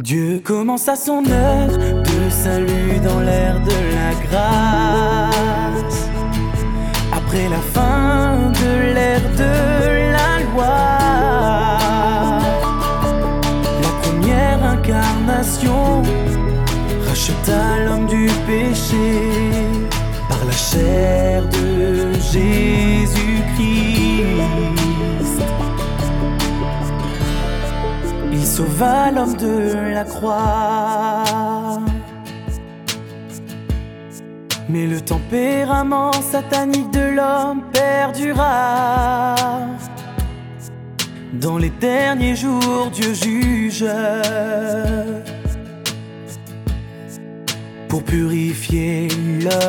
Dieu commença son œuvre de salut dans l'air de la grâce. Après la fin de l'ère de la loi, la première incarnation racheta l'homme du péché par la chair de Jésus-Christ. Sauva l'homme de la croix. Mais le tempérament satanique de l'homme perdura. Dans les derniers jours, Dieu juge pour purifier l'homme.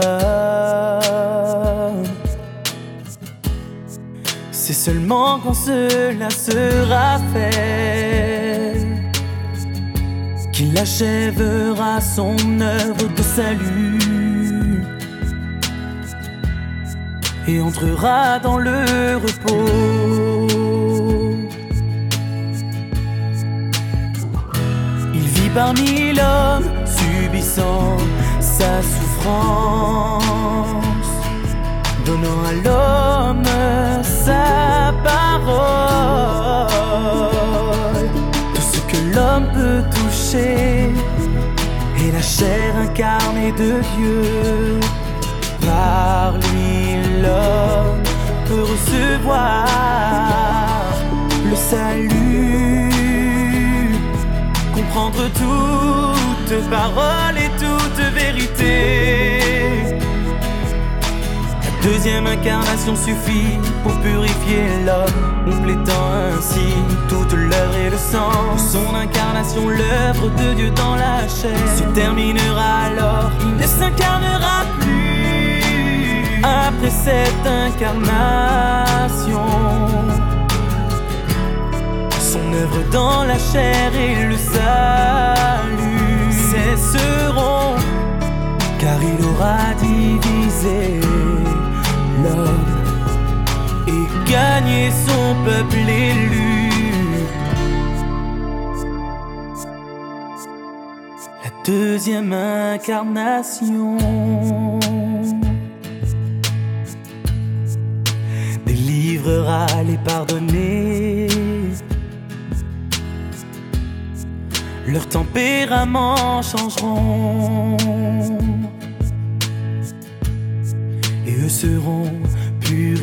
C'est seulement quand cela sera fait qu'il achèvera son œuvre de salut et entrera dans le repos. Il vit parmi l'homme, subissant sa souffrance, donnant à l'homme sa parole. Tout ce que l'homme peut est la chair incarnée de Dieu. Par lui, l'homme peut recevoir le salut, comprendre toute parole et toute vérité. La deuxième incarnation suffit pour purifier l'homme, complétant ainsi de Dieu dans la chair, se terminera alors. Il ne s'incarnera plus après cette incarnation. Son œuvre dans la chair et le salut cesseront, car il aura divisé l'homme et gagné son peuple élu. Deuxième incarnation délivrera les pardonnés. Leurs tempéraments changeront et eux seront purifiés,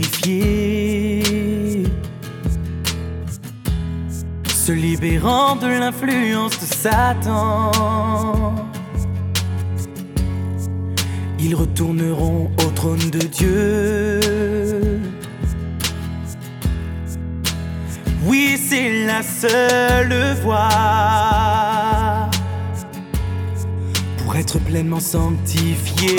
se libérant de l'influence de Satan. Ils retourneront au trône de Dieu. Oui, c'est la seule voie pour être pleinement sanctifié.